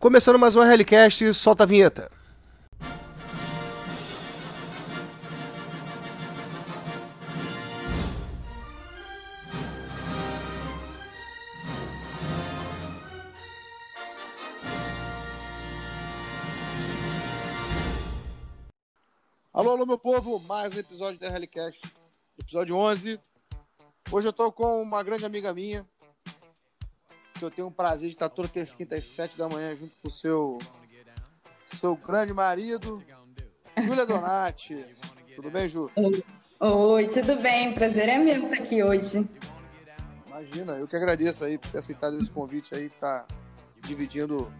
Começando mais um RLCast, solta a vinheta. Alô, alô, meu povo, mais um episódio da RLCast, episódio 11. Hoje eu tô com uma grande amiga minha, que eu tenho o prazer de estar toda terça, quinta e sete da manhã junto com o seu, seu grande marido, Júlia Donati. Tudo bem, Ju? Oi, tudo bem? Prazer é meu estar aqui hoje. Imagina, eu que agradeço aí por ter aceitado esse convite aí, tá dividindo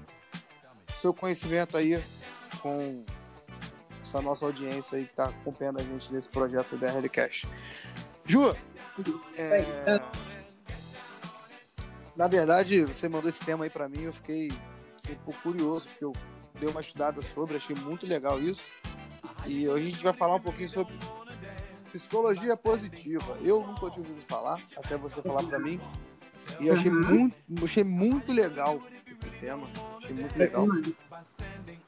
seu conhecimento aí com essa nossa audiência aí que tá acompanhando a gente nesse projeto da RLCast. Ju, é... na verdade, você mandou esse tema aí para mim, eu fiquei, fiquei um pouco curioso, porque eu dei uma estudada sobre, achei muito legal isso. E hoje a gente vai falar um pouquinho sobre psicologia positiva. Eu nunca tinha ouvido falar, até você falar para mim. E eu achei, uhum. muito, achei muito legal esse tema. Achei muito legal.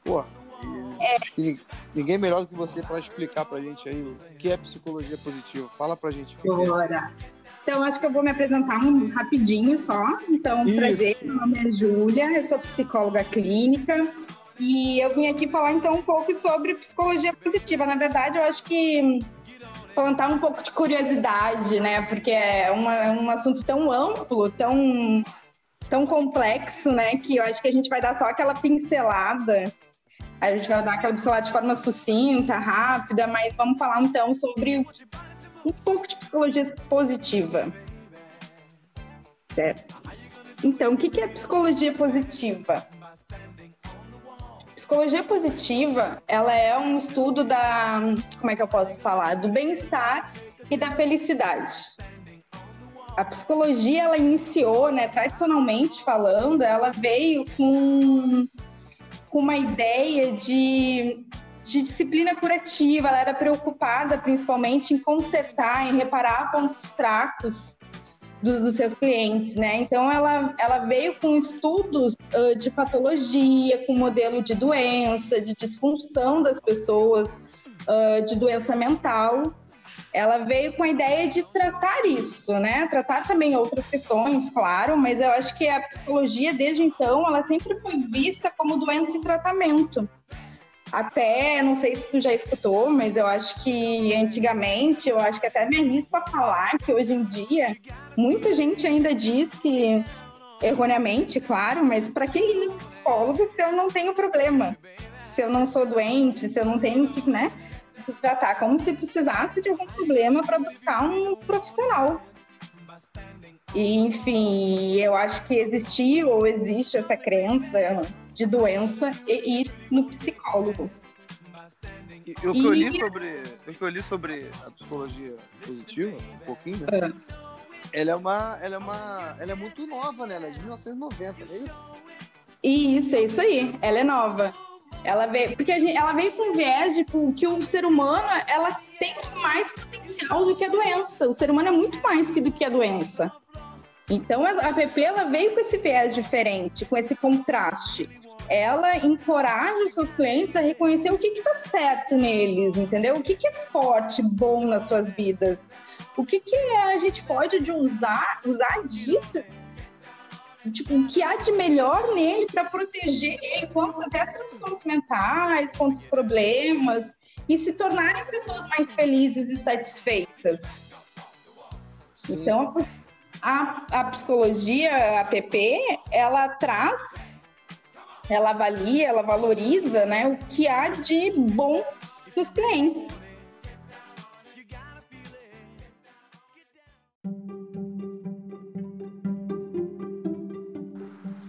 Pô, é. Acho que ninguém melhor do que você para explicar para a gente aí o que é psicologia positiva. Fala para a gente. Bora. Então, acho que eu vou me apresentar um rapidinho só. Então, Isso. prazer, meu nome é Júlia, eu sou psicóloga clínica e eu vim aqui falar então um pouco sobre psicologia positiva. Na verdade, eu acho que plantar um pouco de curiosidade, né? Porque é uma, um assunto tão amplo, tão, tão complexo, né? Que eu acho que a gente vai dar só aquela pincelada a gente vai dar aquela pincelada de forma sucinta, rápida, mas vamos falar então sobre um pouco de psicologia positiva. Certo? Então, o que é psicologia positiva? Psicologia positiva, ela é um estudo da, como é que eu posso falar, do bem-estar e da felicidade. A psicologia, ela iniciou, né, tradicionalmente falando, ela veio com com uma ideia de, de disciplina curativa, ela era preocupada principalmente em consertar, em reparar pontos fracos do, dos seus clientes, né? Então ela, ela veio com estudos uh, de patologia, com modelo de doença, de disfunção das pessoas, uh, de doença mental ela veio com a ideia de tratar isso, né? Tratar também outras questões, claro, mas eu acho que a psicologia, desde então, ela sempre foi vista como doença em tratamento. Até, não sei se tu já escutou, mas eu acho que antigamente, eu acho que até me arrisco a falar que hoje em dia, muita gente ainda diz que, erroneamente, claro, mas para que ir no psicólogo se eu não tenho problema? Se eu não sou doente, se eu não tenho que, né? tratar como se precisasse de algum problema para buscar um profissional. E, enfim, eu acho que existiu ou existe essa crença de doença e ir no psicólogo. E, o, que e... eu li sobre, o que eu li sobre a psicologia positiva, um pouquinho, é. ela é uma. Ela é uma. Ela é muito nova, né? Ela é de 1990, não é isso? Isso, é isso aí. Ela é nova. Ela veio, porque gente, ela veio com viés de que o ser humano ela tem mais potencial do que a doença. O ser humano é muito mais que do que a doença. Então a APP ela veio com esse viés diferente, com esse contraste. Ela encoraja os seus clientes a reconhecer o que está certo neles, entendeu? O que, que é forte, bom nas suas vidas. O que, que a gente pode usar, usar disso tipo, o que há de melhor nele para proteger ele contra até transtornos mentais, contra os problemas e se tornarem pessoas mais felizes e satisfeitas. Sim. Então, a, a psicologia, a PP, ela traz, ela avalia, ela valoriza né, o que há de bom nos clientes.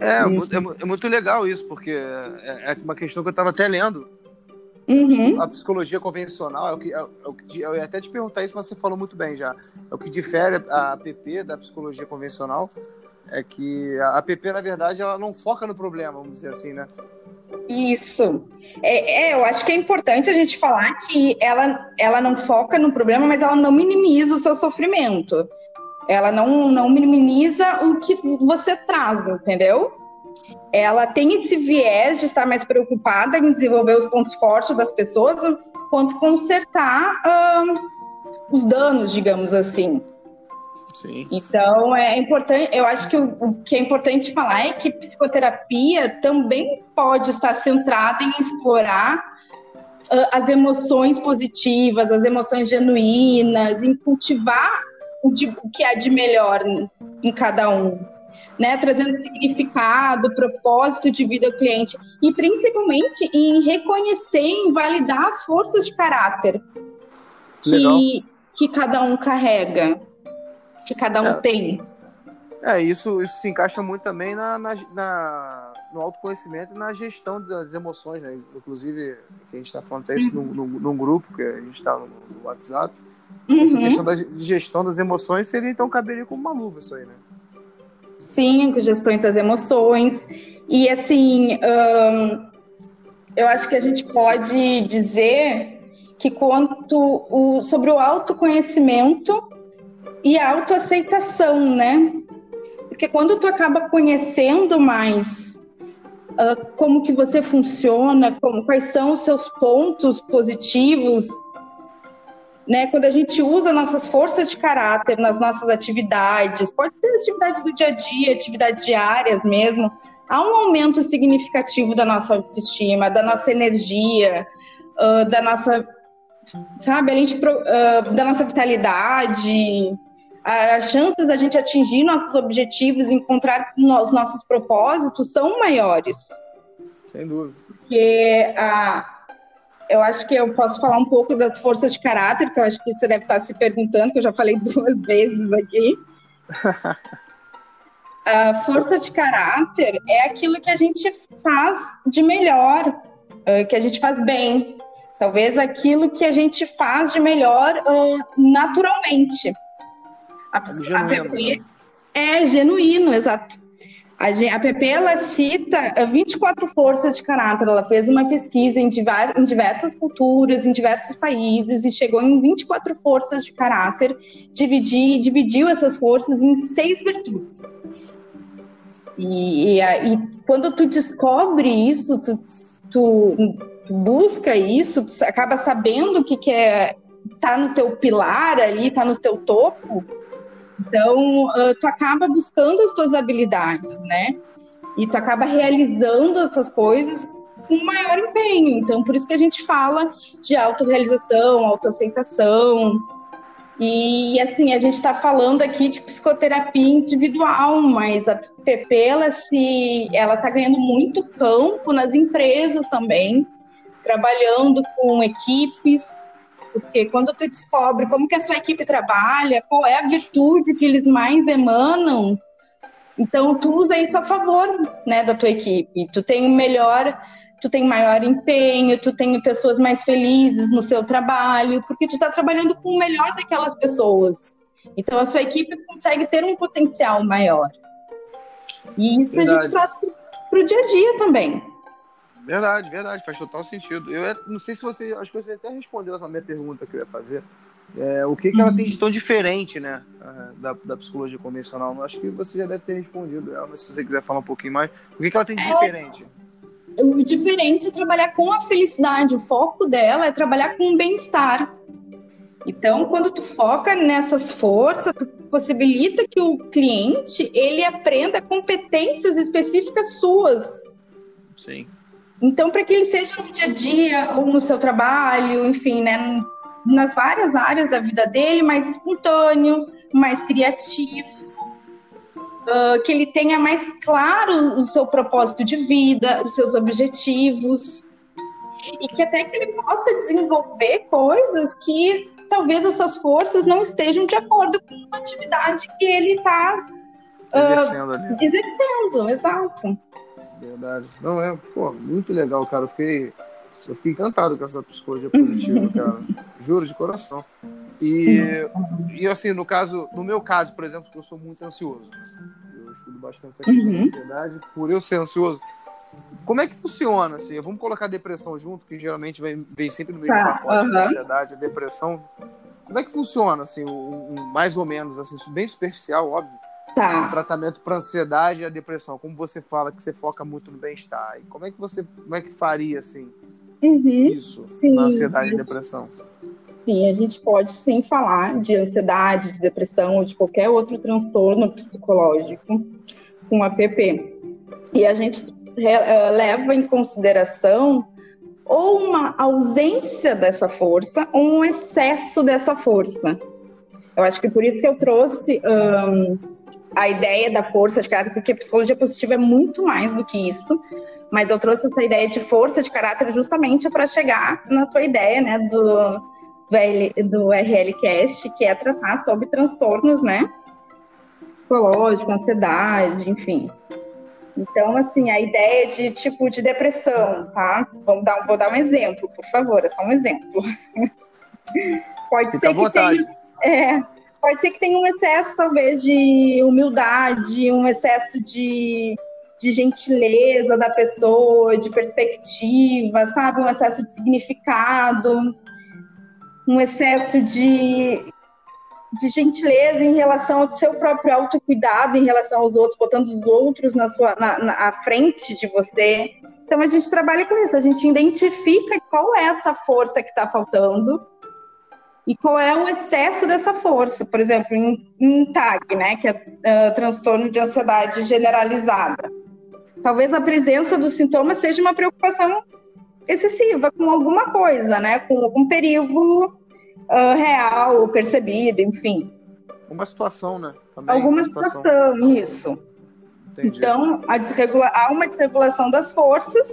É, é, é, muito legal isso, porque é, é uma questão que eu estava até lendo. Uhum. A psicologia convencional é o, que, é, o que. Eu ia até te perguntar isso, mas você falou muito bem já. É o que difere a APP da psicologia convencional é que a APP, na verdade, ela não foca no problema, vamos dizer assim, né? Isso. É, é, eu acho que é importante a gente falar que ela, ela não foca no problema, mas ela não minimiza o seu sofrimento. Ela não, não minimiza o que você traz, entendeu? ela tem esse viés de estar mais preocupada em desenvolver os pontos fortes das pessoas, quanto consertar os danos, digamos assim. Sim. Então é importante, eu acho que o, o, que é importante falar é que psicoterapia também pode estar centrada em explorar uh, as emoções positivas, as emoções genuínas, em cultivar o, de, o que há de melhor em cada um. Né, trazendo significado, propósito de vida ao cliente e principalmente em reconhecer, em validar as forças de caráter que, que cada um carrega que cada um é, tem. É, isso, isso se encaixa muito também na, na, na, no autoconhecimento e na gestão das emoções, né? Inclusive, a gente está falando até isso uhum. num, num, grupo, que a gente está no, no, WhatsApp. Uhum. Essa questão da gestão das emoções seria, então, caberia como uma luva isso aí, né? Sim, gestões das emoções. E, assim, hum, eu acho que a gente pode dizer que quanto o, sobre o autoconhecimento e a autoaceitação, né? Porque quando tu acaba conhecendo mais uh, como que você funciona, como, quais são os seus pontos positivos, né? Quando a gente usa nossas forças de caráter nas nossas atividades, pode ser atividades do dia a dia, atividades diárias mesmo, há um aumento significativo da nossa autoestima, da nossa energia, uh, da nossa, sabe, a gente, uh, da nossa vitalidade, as chances da gente atingir nossos objetivos, encontrar os nossos propósitos são maiores. Sem dúvida. Porque a, eu acho que eu posso falar um pouco das forças de caráter, que eu acho que você deve estar se perguntando, que eu já falei duas vezes aqui. a força de caráter é aquilo que a gente faz de melhor, que a gente faz bem. Talvez aquilo que a gente faz de melhor naturalmente. A, a PP é genuíno, exato. A, a PP ela cita 24 forças de caráter. Ela fez uma pesquisa em, em diversas culturas, em diversos países e chegou em 24 forças de caráter. Dividi, dividiu essas forças em seis virtudes. E, e, e quando tu descobre isso, tu, tu, tu busca isso, tu acaba sabendo o que, que é tá no teu pilar ali, tá no teu topo, então, uh, tu acaba buscando as tuas habilidades, né? E tu acaba realizando as tuas coisas com maior empenho. Então, por isso que a gente fala de autorrealização, autoaceitação. E, assim, a gente está falando aqui de psicoterapia individual, mas a PP, ela está ganhando muito campo nas empresas também, trabalhando com equipes, porque quando tu descobre como que a sua equipe trabalha, qual é a virtude que eles mais emanam, então tu usa isso a favor, né, da tua equipe. Tu tem melhor, tu tem maior empenho, tu tem pessoas mais felizes no seu trabalho, porque tu está trabalhando com o melhor daquelas pessoas. Então a sua equipe consegue ter um potencial maior. E isso Verdade. a gente traz para o dia a dia também. Verdade, verdade, faz total sentido. Eu não sei se você, acho que você até respondeu essa minha pergunta que eu ia fazer. É, o que, que ela tem de tão diferente, né, da, da psicologia convencional? Eu acho que você já deve ter respondido ela, mas se você quiser falar um pouquinho mais, o que, que ela tem de diferente? É, o diferente é trabalhar com a felicidade, o foco dela é trabalhar com o bem-estar. Então, quando tu foca nessas forças, tu possibilita que o cliente ele aprenda competências específicas suas. Sim. Então, para que ele seja no dia a dia ou no seu trabalho, enfim, né, nas várias áreas da vida dele, mais espontâneo, mais criativo, uh, que ele tenha mais claro o seu propósito de vida, os seus objetivos, e que até que ele possa desenvolver coisas que talvez essas forças não estejam de acordo com a atividade que ele está uh, exercendo, exercendo, exato. Verdade. Não é, pô, muito legal, cara. Eu fiquei, eu fiquei encantado com essa psicologia positiva, cara. Juro de coração. E, e assim, no caso, no meu caso, por exemplo, que eu sou muito ansioso. Eu estudo bastante a questão uhum. ansiedade, por eu ser ansioso. Como é que funciona, assim? Vamos colocar a depressão junto, que geralmente vem, vem sempre no meio tá, pacote uhum. da ansiedade, a depressão. Como é que funciona, assim, um, um, mais ou menos, assim, bem superficial, óbvio. Tá. O tratamento para ansiedade e a depressão, como você fala que você foca muito no bem-estar, e como é que você, como é que faria assim Uhum. isso Sim, na ansiedade e isso. depressão? Sim, a gente pode sim falar de ansiedade, de depressão ou de qualquer outro transtorno psicológico com APP. E a gente eh, leva em consideração ou uma ausência dessa força ou um excesso dessa força. Eu acho que por isso que eu trouxe ahn, a ideia da força de caráter, porque psicologia positiva é muito mais do que isso. Mas eu trouxe essa ideia de força de caráter justamente para chegar na tua ideia, né, do, do, L, do RLCast, que é tratar sobre transtornos, né? Psicológico, ansiedade, enfim. Então, assim, a ideia de tipo de depressão, tá? Vamos dar, vou dar um exemplo, por favor, é só um exemplo. Pode Fica ser que vontade. tenha, é, pode ser que tenha um excesso, talvez, de humildade, um excesso de, de gentileza da pessoa, de perspectiva, sabe? Um excesso de significado, um excesso de, de gentileza em relação ao seu próprio autocuidado em relação aos outros, botando os outros na sua, na, na à frente de você. Então a gente trabalha com isso, a gente identifica qual é essa força que está faltando e qual é o excesso dessa força. Por exemplo, em, em TAG, né, que é ah, transtorno de ansiedade generalizada. Talvez a presença dos sintomas seja uma preocupação excessiva com alguma coisa, né, com algum perigo ah, real, percebido, enfim. Uma situação, né? Também, Alguma uma situação, isso. Entendi. Então, a desregula- há uma desregulação das forças.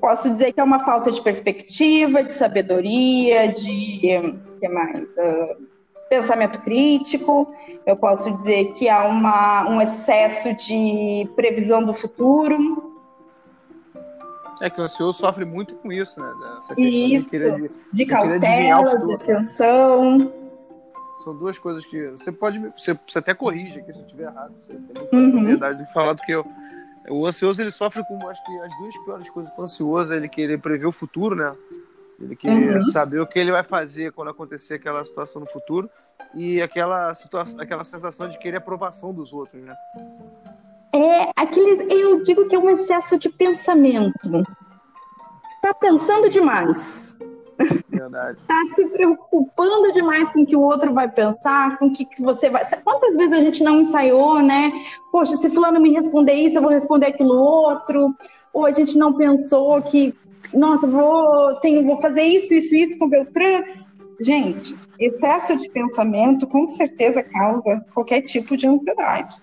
Posso dizer que é uma falta de perspectiva, de sabedoria, de que mais? Ah, pensamento crítico. Eu posso dizer que há uma, um excesso de previsão do futuro. É que o ansioso sofre muito com isso, né? Essa questão Isso. de querer De cautela, de atenção. São duas coisas que você pode. Você, você até corrige aqui se eu estiver errado. Você tem Uhum. que falar do que eu. O ansioso ele sofre com acho que as duas piores coisas para o ansioso é ele querer prever o futuro, né? Ele querer Uhum. saber o que ele vai fazer quando acontecer aquela situação no futuro e aquela situação, aquela sensação de querer aprovação dos outros, né? É aqueles. Eu digo que é um excesso de pensamento. Tá pensando demais. Verdade. tá se preocupando demais com o que o outro vai pensar, com o que, que você vai. Quantas vezes a gente não ensaiou, né? Poxa, se fulano me responder isso, eu vou responder aquilo outro. Ou a gente não pensou que, nossa, vou, tenho, vou fazer isso, isso, isso com Beltrán. Gente, excesso de pensamento com certeza causa qualquer tipo de ansiedade.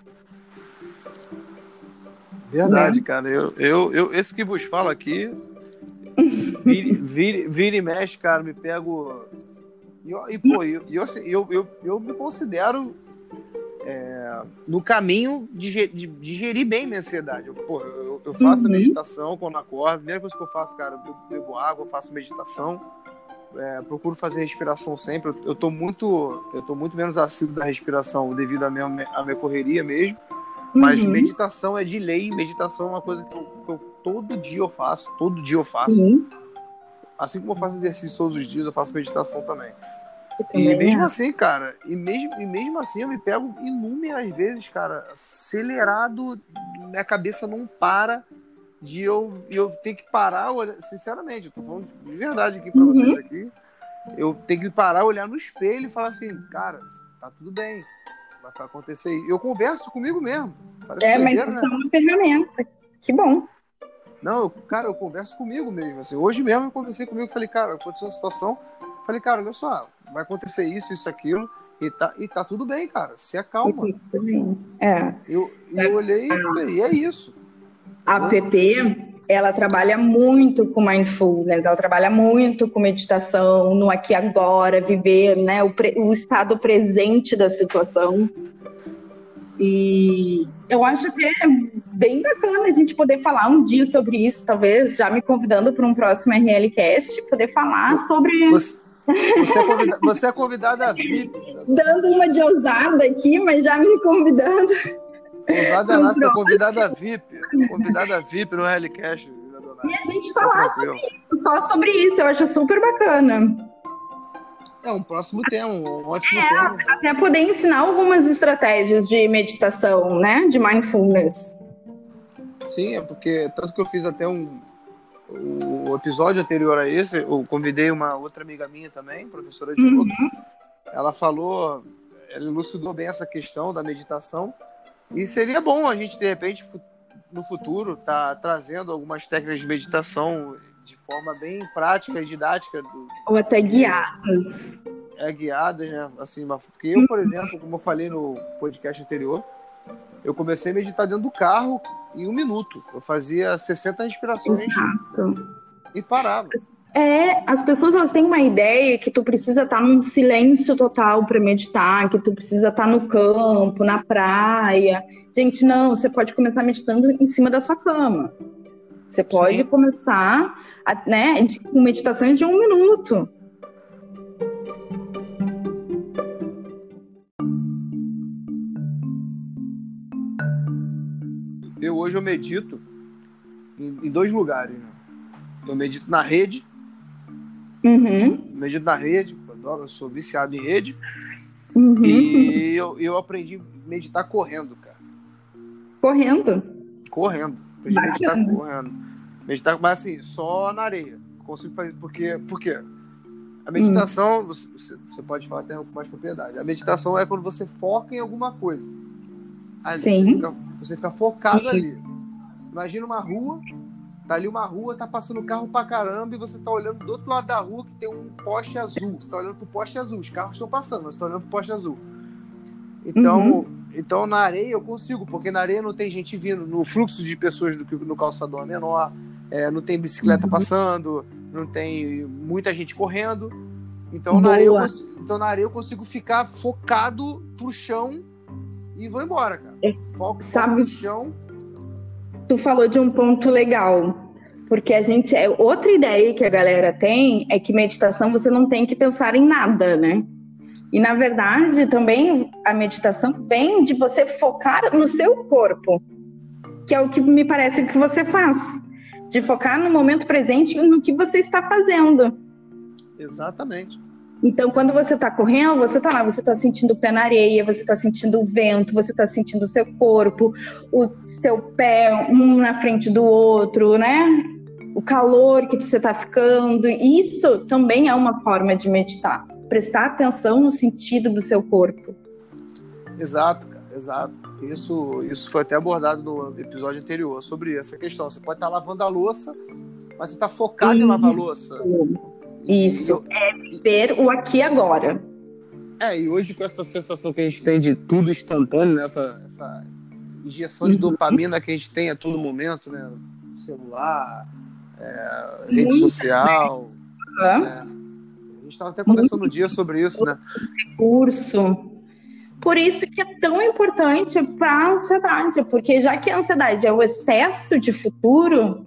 Verdade, Né? cara. Eu, eu, eu, esse que vos falo aqui, vira, vira, vira e mexe, cara, me pego. E, e, pô, eu, eu, eu, eu, eu me considero é, no caminho de, de, de gerir bem minha ansiedade. Eu, pô, eu, eu faço a Uhum. meditação quando acordo, a primeira coisa que eu faço, cara, eu bebo água, eu faço meditação. é, procuro fazer respiração sempre. Eu, eu tô muito, eu tô muito menos assíduo da respiração devido à minha, à minha correria mesmo. Mas Uhum. meditação é de lei, meditação é uma coisa que eu, que eu- todo dia eu faço, todo dia eu faço. Sim, Assim como eu faço exercício todos os dias, eu faço meditação também. Eu E também mesmo assim, cara, e mesmo, e mesmo assim eu me pego inúmeras vezes, cara, acelerado, minha cabeça não para de eu, eu ter que parar, sinceramente, eu tô falando de verdade aqui pra Uhum. vocês aqui. Eu tenho que parar, olhar no espelho e falar assim, cara, tá tudo bem, vai acontecer. E eu converso comigo mesmo. É, mas doideira, né? isso é uma ferramenta. Que bom. Não, eu, cara, eu converso comigo mesmo. Assim, hoje mesmo eu conversei comigo, falei, cara, aconteceu uma situação. Falei, cara, olha só, vai acontecer isso, isso, aquilo, e tá, e tá tudo bem, cara. Se acalma. É. Eu, eu olhei e falei, é isso. A PP, ela trabalha muito com mindfulness, ela trabalha muito com meditação, no aqui e agora, viver né, o, pre- o estado presente da situação. E eu acho até bem bacana a gente poder falar um dia sobre isso, talvez já me convidando para um próximo RLcast, poder falar sobre. Você, você, é, convida, você é convidada VIP. Dando uma de ousada aqui, mas já me convidando. Ousada é lá, você é convidada VIP. Convidada VIP no Hellcast. E a gente falar sobre isso, só sobre isso, eu acho super bacana. É um próximo tema, um ótimo é, tema. Até poder ensinar algumas estratégias de meditação, né? De mindfulness. Sim, é porque tanto que eu fiz até um o episódio anterior a esse, eu convidei uma outra amiga minha também, professora de yoga. Uhum. Ela falou, ela elucidou bem essa questão da meditação. E seria bom a gente, de repente, no futuro, tá trazendo algumas técnicas de meditação de forma bem prática e didática. Do, Ou até guiadas. É, guiadas, né? Assim, porque eu, por exemplo, como eu falei no podcast anterior, eu comecei a meditar dentro do carro em um minuto. Eu fazia 60 respirações Exato. e parava. É, as pessoas elas têm uma ideia que tu precisa estar num silêncio total para meditar, que tu precisa estar no campo, na praia. Gente, não, você pode começar meditando em cima da sua cama. Você pode Sim. começar né, de, com meditações de um minuto. Hoje eu medito em, em dois lugares. Né? Eu medito na rede. Uhum. Medito na rede, adoro, eu sou viciado em rede. Uhum. E eu, eu aprendi a meditar correndo, cara. Correndo? Correndo. Aprendi a meditar correndo. Meditar, mas assim, só na areia. Consigo fazer, porque, porque a meditação, hum. você, você, pode falar até com mais propriedade. A meditação é quando você foca em alguma coisa. Ali, Sim. Você fica, você fica focado Sim. ali. Imagina uma rua, tá ali uma rua, tá passando carro pra caramba e você tá olhando do outro lado da rua que tem um poste azul. Você tá olhando pro poste azul, os carros estão passando, você tá olhando pro poste azul. Então, uhum. então na areia eu consigo, porque na areia não tem gente vindo, no fluxo de pessoas do que no calçador é menor, é, não tem bicicleta uhum. passando, não tem muita gente correndo. Então na, areia eu consigo, então na areia eu consigo ficar focado pro chão e vou embora, cara. É, foco, Sabe, no chão. Tu falou de um ponto legal. Porque a gente. É, outra ideia que a galera tem é que meditação você não tem que pensar em nada, né? E na verdade, também a meditação vem de você focar no seu corpo, que é o que me parece que você faz, de focar no momento presente e no que você está fazendo. Exatamente. Então, quando você está correndo, você está lá, você está sentindo o pé na areia, você está sentindo o vento, você está sentindo o seu corpo, o seu pé um na frente do outro, né? O calor que você está ficando. Isso também é uma forma de meditar. Prestar atenção no sentido do seu corpo. Exato, cara, exato. Isso, isso foi até abordado no episódio anterior sobre essa questão. Você pode estar lavando a louça, mas você está focado isso. em lavar a louça. Isso, é viver o aqui e agora. É, e hoje com essa sensação que a gente tem de tudo instantâneo, né? essa, essa injeção de uhum. dopamina que a gente tem a todo momento, né? Celular, é, rede Muito social. Né? É. A gente estava até conversando no dia sobre isso, né? Recurso. Por isso que é tão importante para a ansiedade, porque já que a ansiedade é o excesso de futuro,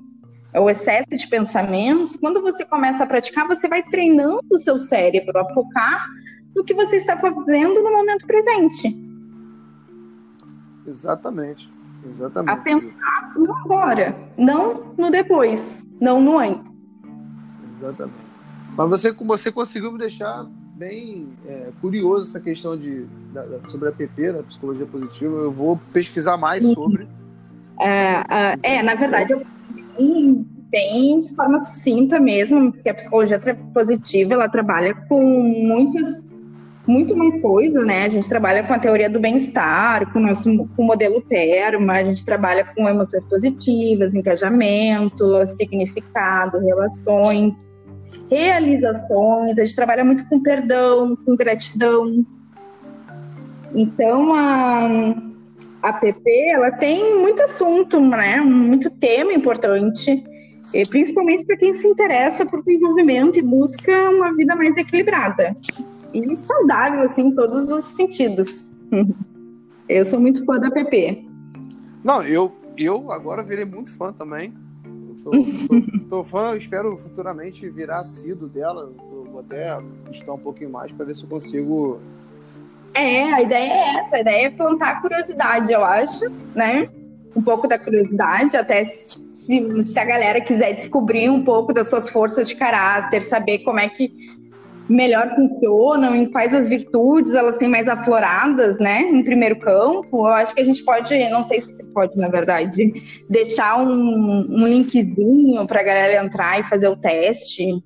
o excesso de pensamentos, quando você começa a praticar, você vai treinando o seu cérebro a focar no que você está fazendo no momento presente. Exatamente. Exatamente. A pensar no agora, não no depois, não no antes. Exatamente. Mas você, você conseguiu me deixar bem é, curioso essa questão de, da, da, sobre a PP, da psicologia positiva. Eu vou pesquisar mais sobre. É, uh, é na verdade, eu bem, bem de forma sucinta mesmo, porque a psicologia positiva ela trabalha com muitas muito mais coisas, né? A gente trabalha com a teoria do bem-estar, com o nosso com o modelo PERMA, a gente trabalha com emoções positivas, engajamento, significado, relações, realizações, a gente trabalha muito com perdão, com gratidão. Então, a, a PP ela tem muito assunto, né? Muito tema importante, principalmente para quem se interessa por desenvolvimento e busca uma vida mais equilibrada e saudável, assim, em todos os sentidos. Eu sou muito fã da PP. Não, eu, eu agora virei muito fã também. Tô, tô, tô, fã, espero futuramente virar assíduo dela. vou até estudar um pouquinho mais para ver se eu consigo é, a ideia é essa, a ideia é plantar curiosidade, eu acho, né? Um pouco da curiosidade, até se, se a galera quiser descobrir um pouco das suas forças de caráter, saber como é que melhor funcionam, em quais as virtudes elas têm mais afloradas, né, em primeiro campo, eu acho que a gente pode, não sei se pode, na verdade, deixar um, um linkzinho para a galera entrar e fazer o teste.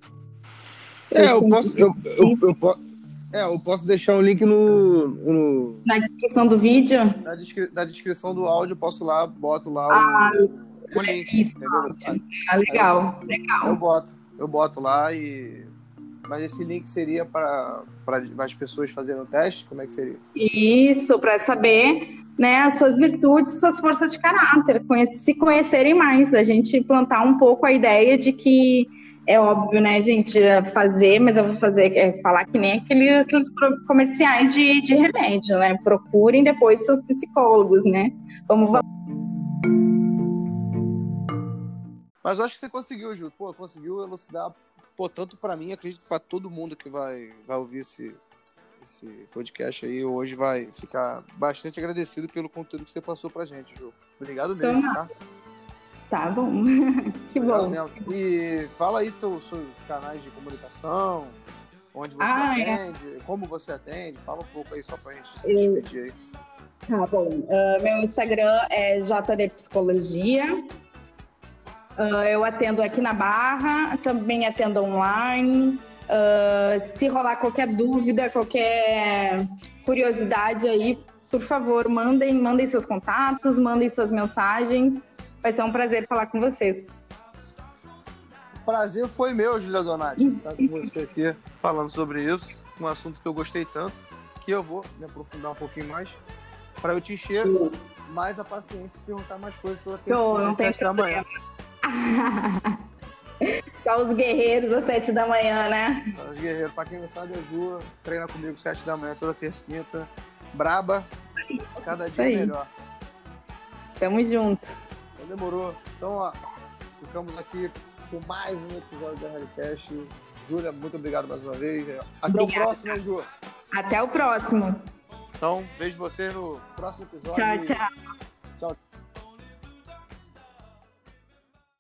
É, eu posso, eu, eu, eu, é, eu posso deixar o link no, no... Na descrição do vídeo? Na, descri... na, descrição do áudio, eu posso lá, boto lá ah, o, o link. Isso, ah, legal, legal. Eu boto, eu boto lá e mas esse link seria para as pessoas fazerem o teste? Como é que seria? Isso, para saber né, as suas virtudes, suas forças de caráter, se conhecerem mais. A gente plantar um pouco a ideia de que é óbvio, né, gente, fazer, mas eu vou fazer, é, falar que nem aquele, aqueles comerciais de, de remédio, né? Procurem depois seus psicólogos, né? Vamos mas eu acho que você conseguiu, Ju. Pô, conseguiu elucidar pô, tanto para mim, acredito para todo mundo que vai, vai ouvir esse, esse podcast aí hoje vai ficar bastante agradecido pelo conteúdo que você passou pra gente, Ju. Obrigado mesmo, tá? Tá bom. que bom. E fala aí seus, seus canais de comunicação, onde você ah, é. atende, é. como você atende, fala um pouco aí só pra gente se despedir aí. Tá bom. Uh, meu Instagram é JD Psicologia. Uh, eu atendo aqui na Barra, também atendo online. Uh, se rolar qualquer dúvida, qualquer curiosidade aí, por favor, mandem, mandem seus contatos, mandem suas mensagens. Vai ser um prazer falar com vocês. O prazer foi meu, Julia Donati, estar com você aqui falando sobre isso, um assunto que eu gostei tanto, que eu vou me aprofundar um pouquinho mais, para eu te encher Sim. mais a paciência e perguntar mais coisas pela terça não tem da manhã. Só os guerreiros às sete da manhã, né? Só os guerreiros. Pra quem não sabe, a Ju treina comigo às sete da manhã, toda terça quinta. Braba, cada dia melhor. Tamo junto. Então demorou. Então, ó, ficamos aqui com mais um episódio da Realicast. Júlia, muito obrigado mais uma vez. Até Obrigada. o próximo, Ju? Até o próximo. Então, vejo você no próximo episódio. Tchau. Tchau.